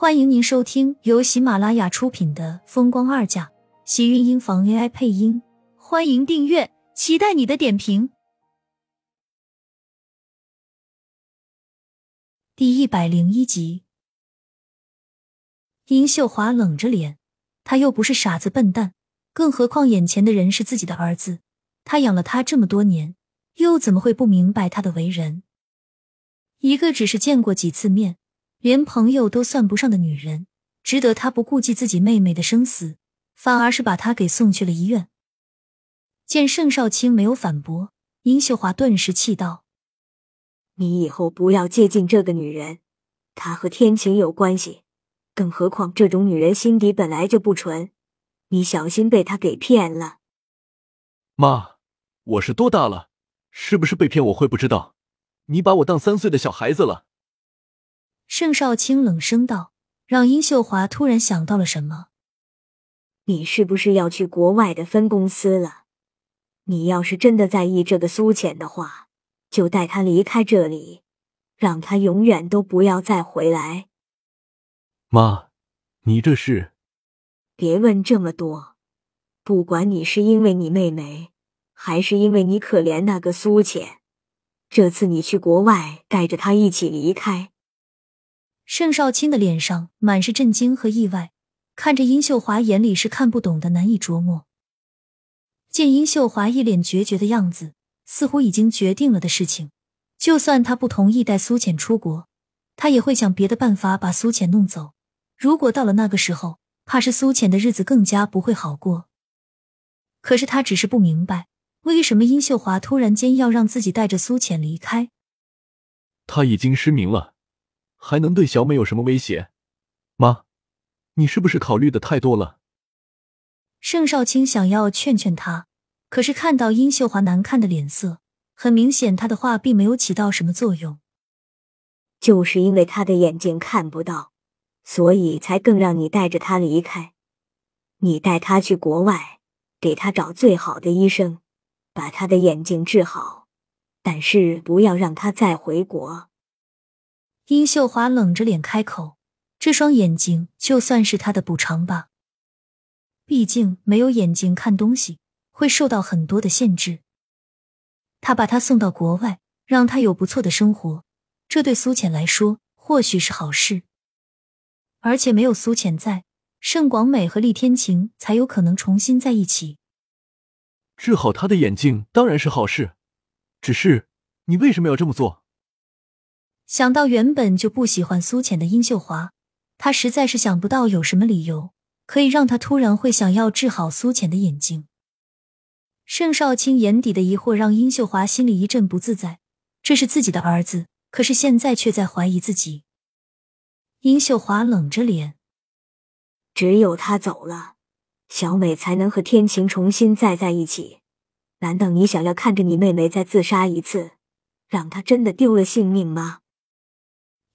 欢迎您收听由喜马拉雅出品的《风光二嫁》，喜运音房 AI 配音。欢迎订阅，期待你的点评。第一百零一集，殷秀华冷着脸，他又不是傻子笨蛋，更何况眼前的人是自己的儿子，他养了他这么多年，又怎么会不明白他的为人？一个只是见过几次面。连朋友都算不上的女人，值得他不顾及自己妹妹的生死，反而是把她给送去了医院。见盛少卿没有反驳，殷秀华顿时气道：“你以后不要接近这个女人，她和天晴有关系，更何况这种女人心底本来就不纯，你小心被她给骗了。”妈，我是多大了？是不是被骗我会不知道？你把我当三岁的小孩子了？盛少卿冷声道，让殷秀华突然想到了什么：“你是不是要去国外的分公司了？你要是真的在意这个苏浅的话，就带他离开这里，让他永远都不要再回来。”妈，你这是……别问这么多，不管你是因为你妹妹，还是因为你可怜那个苏浅，这次你去国外，带着他一起离开。盛少卿的脸上满是震惊和意外，看着殷秀华，眼里是看不懂的，难以琢磨。见殷秀华一脸决绝的样子，似乎已经决定了的事情，就算他不同意带苏浅出国，他也会想别的办法把苏浅弄走。如果到了那个时候，怕是苏浅的日子更加不会好过。可是他只是不明白，为什么殷秀华突然间要让自己带着苏浅离开？他已经失明了。还能对小美有什么威胁？妈，你是不是考虑的太多了？盛少卿想要劝劝他，可是看到殷秀华难看的脸色，很明显他的话并没有起到什么作用。就是因为他的眼睛看不到，所以才更让你带着他离开。你带他去国外，给他找最好的医生，把他的眼睛治好，但是不要让他再回国。殷秀华冷着脸开口：“这双眼睛就算是他的补偿吧。毕竟没有眼睛看东西，会受到很多的限制。他把他送到国外，让他有不错的生活，这对苏浅来说或许是好事。而且没有苏浅在，盛广美和厉天晴才有可能重新在一起。治好他的眼睛当然是好事，只是你为什么要这么做？”想到原本就不喜欢苏浅的殷秀华，他实在是想不到有什么理由可以让他突然会想要治好苏浅的眼睛。盛少卿眼底的疑惑让殷秀华心里一阵不自在。这是自己的儿子，可是现在却在怀疑自己。殷秀华冷着脸，只有他走了，小美才能和天晴重新再在一起。难道你想要看着你妹妹再自杀一次，让她真的丢了性命吗？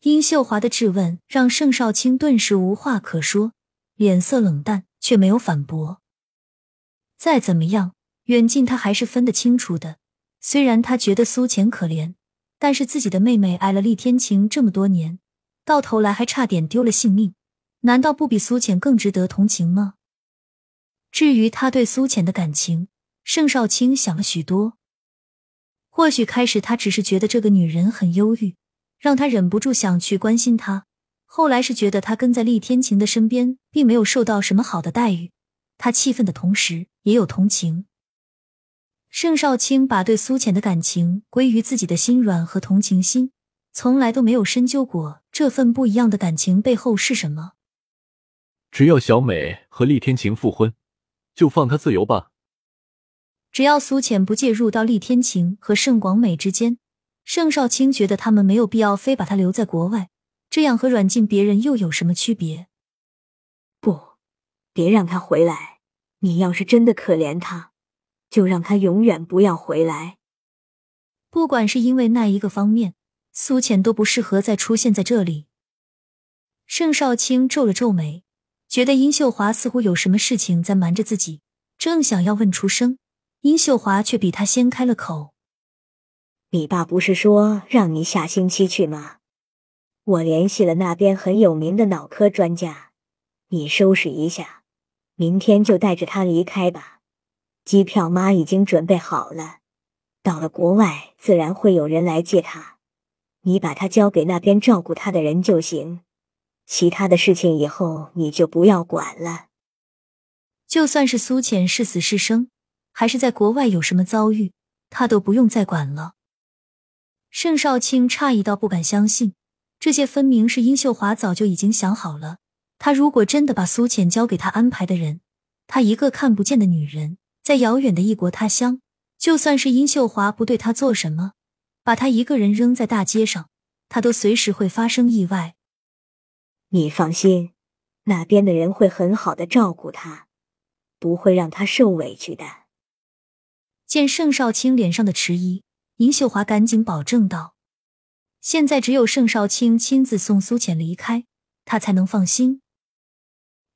殷秀华的质问让盛少卿顿时无话可说，脸色冷淡，却没有反驳。再怎么样，远近他还是分得清楚的。虽然他觉得苏浅可怜，但是自己的妹妹挨了厉天晴这么多年，到头来还差点丢了性命，难道不比苏浅更值得同情吗？至于他对苏浅的感情，盛少卿想了许多。或许开始他只是觉得这个女人很忧郁。让他忍不住想去关心他。后来是觉得他跟在厉天晴的身边，并没有受到什么好的待遇。他气愤的同时，也有同情。盛少卿把对苏浅的感情归于自己的心软和同情心，从来都没有深究过这份不一样的感情背后是什么。只要小美和厉天晴复婚，就放他自由吧。只要苏浅不介入到厉天晴和盛广美之间。盛少卿觉得他们没有必要非把他留在国外，这样和软禁别人又有什么区别？不，别让他回来。你要是真的可怜他，就让他永远不要回来。不管是因为那一个方面，苏浅都不适合再出现在这里。盛少卿皱了皱眉，觉得殷秀华似乎有什么事情在瞒着自己，正想要问出声，殷秀华却比他先开了口。你爸不是说让你下星期去吗？我联系了那边很有名的脑科专家，你收拾一下，明天就带着他离开吧。机票妈已经准备好了，到了国外自然会有人来接他，你把他交给那边照顾他的人就行。其他的事情以后你就不要管了。就算是苏浅是死是生，还是在国外有什么遭遇，他都不用再管了。盛少卿诧异到不敢相信。这些分明是殷秀华早就已经想好了。他如果真的把苏浅交给他安排的人，他一个看不见的女人，在遥远的异国他乡，就算是殷秀华不对他做什么，把他一个人扔在大街上，他都随时会发生意外。你放心，那边的人会很好的照顾他，不会让他受委屈的。见盛少卿脸上的迟疑，殷秀华赶紧保证道。现在只有盛少卿亲自送苏浅离开，他才能放心。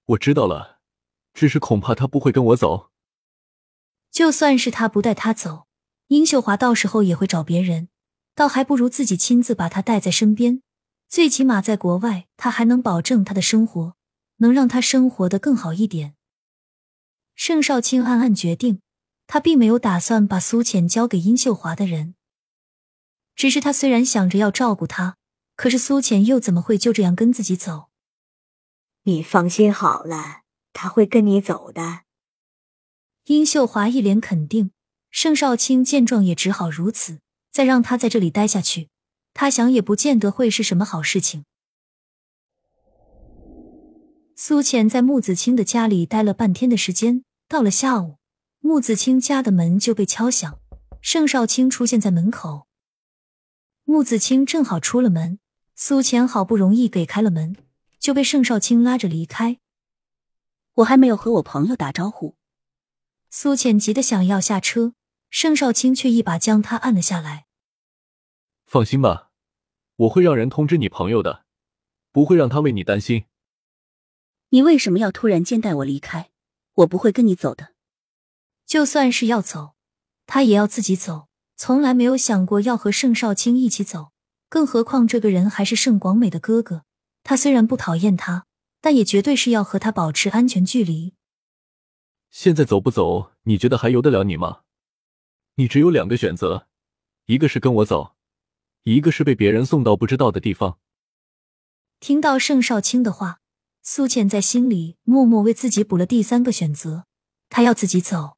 我知道了，只是恐怕他不会跟我走。就算是他不带他走，殷秀华到时候也会找别人，倒还不如自己亲自把他带在身边。最起码在国外，他还能保证他的生活，能让他生活的更好一点。盛少卿暗暗决定，他并没有打算把苏浅交给殷秀华的人。只是他虽然想着要照顾她，可是苏浅又怎么会就这样跟自己走？你放心好了，他会跟你走的。殷秀华一脸肯定。盛少卿见状也只好如此，再让他在这里待下去，他想也不见得会是什么好事情。苏浅在穆子清的家里待了半天的时间，到了下午，穆子清家的门就被敲响，盛少卿出现在门口。穆子清正好出了门，苏浅好不容易给开了门，就被盛少卿拉着离开。我还没有和我朋友打招呼。苏浅急得想要下车，盛少卿却一把将他按了下来。放心吧，我会让人通知你朋友的，不会让他为你担心。你为什么要突然间带我离开？我不会跟你走的。就算是要走，他也要自己走。从来没有想过要和盛少卿一起走，更何况这个人还是盛广美的哥哥。他虽然不讨厌他，但也绝对是要和他保持安全距离。现在走不走，你觉得还由得了你吗？你只有两个选择，一个是跟我走，一个是被别人送到不知道的地方。听到盛少卿的话，苏浅在心里默默为自己补了第三个选择，她要自己走。